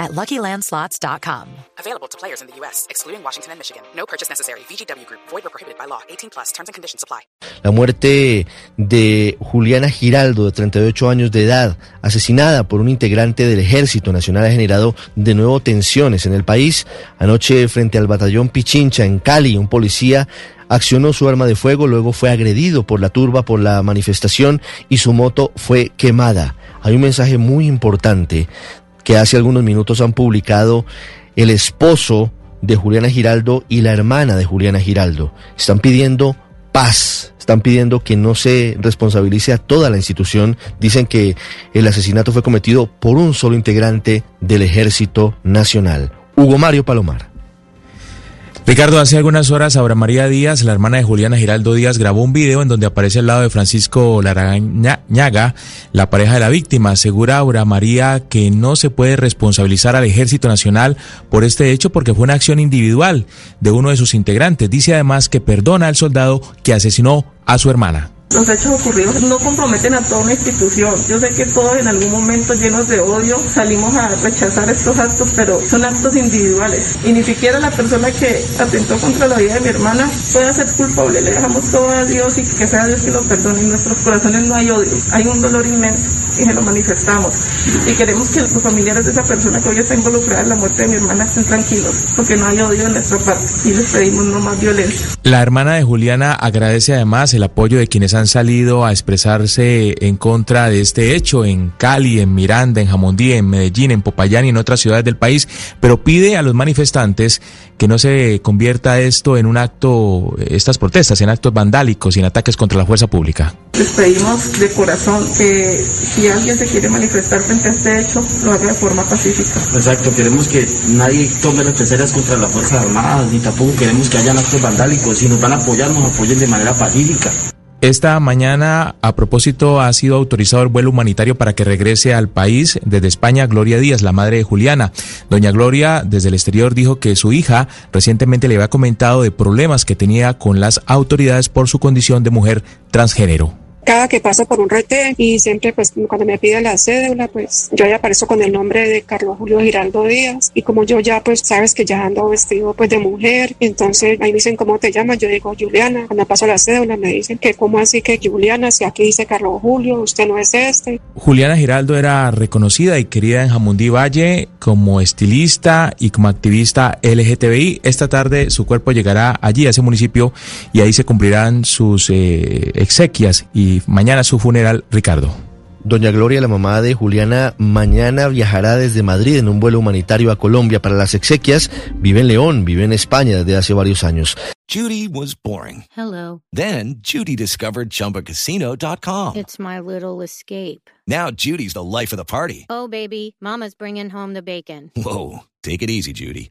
at LuckyLandSlots.com. Available to players in the U.S., excluding Washington and Michigan. No purchase necessary. VGW Group. Void or prohibited by law. 18 plus. Terms and conditions apply. La muerte de Juliana Giraldo, de 38 años de edad, asesinada por un integrante del Ejército Nacional, ha generado de nuevo tensiones en el país. Anoche, frente al batallón Pichincha, en Cali, un policía accionó su arma de fuego, luego fue agredido por la turba, por la manifestación y su moto fue quemada. Hay un mensaje muy importante que hace algunos minutos han publicado el esposo de Juliana Giraldo y la hermana de Juliana Giraldo. Están pidiendo paz, están pidiendo que no se responsabilice a toda la institución. Dicen que el asesinato fue cometido por un solo integrante del Ejército Nacional, Hugo Mario Palomar. Ricardo, hace algunas horas Aura María Díaz, la hermana de Juliana Giraldo Díaz, grabó un video en donde aparece al lado de Francisco Larañaga, la pareja de la víctima. Asegura Aura María que no se puede responsabilizar al Ejército Nacional por este hecho porque fue una acción individual de uno de sus integrantes. Dice además que perdona al soldado que asesinó a su hermana. Los hechos ocurridos no comprometen a toda una institución. Yo sé que todos en algún momento llenos de odio salimos a rechazar estos actos, pero son actos individuales. Y ni siquiera la persona que atentó contra la vida de mi hermana puede ser culpable. Le dejamos todo a Dios y que sea Dios que lo perdone. En nuestros corazones no hay odio, hay un dolor inmenso y se lo manifestamos. Y queremos que los familiares de esa persona que hoy está involucrada en la muerte de mi hermana estén tranquilos, porque no hay odio en nuestra parte y les pedimos no más violencia. La hermana de Juliana agradece además el apoyo de quienes han salido a expresarse en contra de este hecho en Cali, en Miranda, en Jamondí, en Medellín, en Popayán y en otras ciudades del país, pero pide a los manifestantes que no se convierta esto en un acto, estas protestas, en actos vandálicos y en ataques contra la fuerza pública. Les pedimos de corazón que si alguien se quiere manifestar frente a este hecho, lo haga de forma pacífica. Exacto, queremos que nadie tome las terceras contra las Fuerzas Armadas, ni tampoco queremos que hayan actos vandálicos. Si nos van a apoyar, nos apoyen de manera pacífica. Esta mañana, a propósito, ha sido autorizado el vuelo humanitario para que regrese al país desde España Gloria Díaz, la madre de Juliana. Doña Gloria, desde el exterior, dijo que su hija recientemente le había comentado de problemas que tenía con las autoridades por su condición de mujer transgénero cada que paso por un rete y siempre pues cuando me piden la cédula pues yo ya aparezco con el nombre de Carlos Julio Giraldo Díaz. Y como yo ya pues sabes que ya ando vestido pues de mujer entonces ahí me dicen cómo te llamas yo digo Juliana cuando paso la cédula me dicen que cómo así que Juliana si aquí dice Carlos Julio usted no es este Juliana Giraldo era reconocida y querida en Jamundí Valle como estilista y como activista LGTBI esta tarde su cuerpo llegará allí a ese municipio y ahí se cumplirán sus eh, exequias y mañana su funeral, Ricardo. Doña Gloria, la mamá de Juliana, mañana viajará desde Madrid en un vuelo humanitario a Colombia para las exequias. Vive en León, vive en España desde hace varios años. Judy was boring. Hello. Then Judy discovered chumbacasino.com. It's my little escape. Now Judy's the life of the party. Oh, baby, mama's bringing home the bacon. Whoa, take it easy, Judy.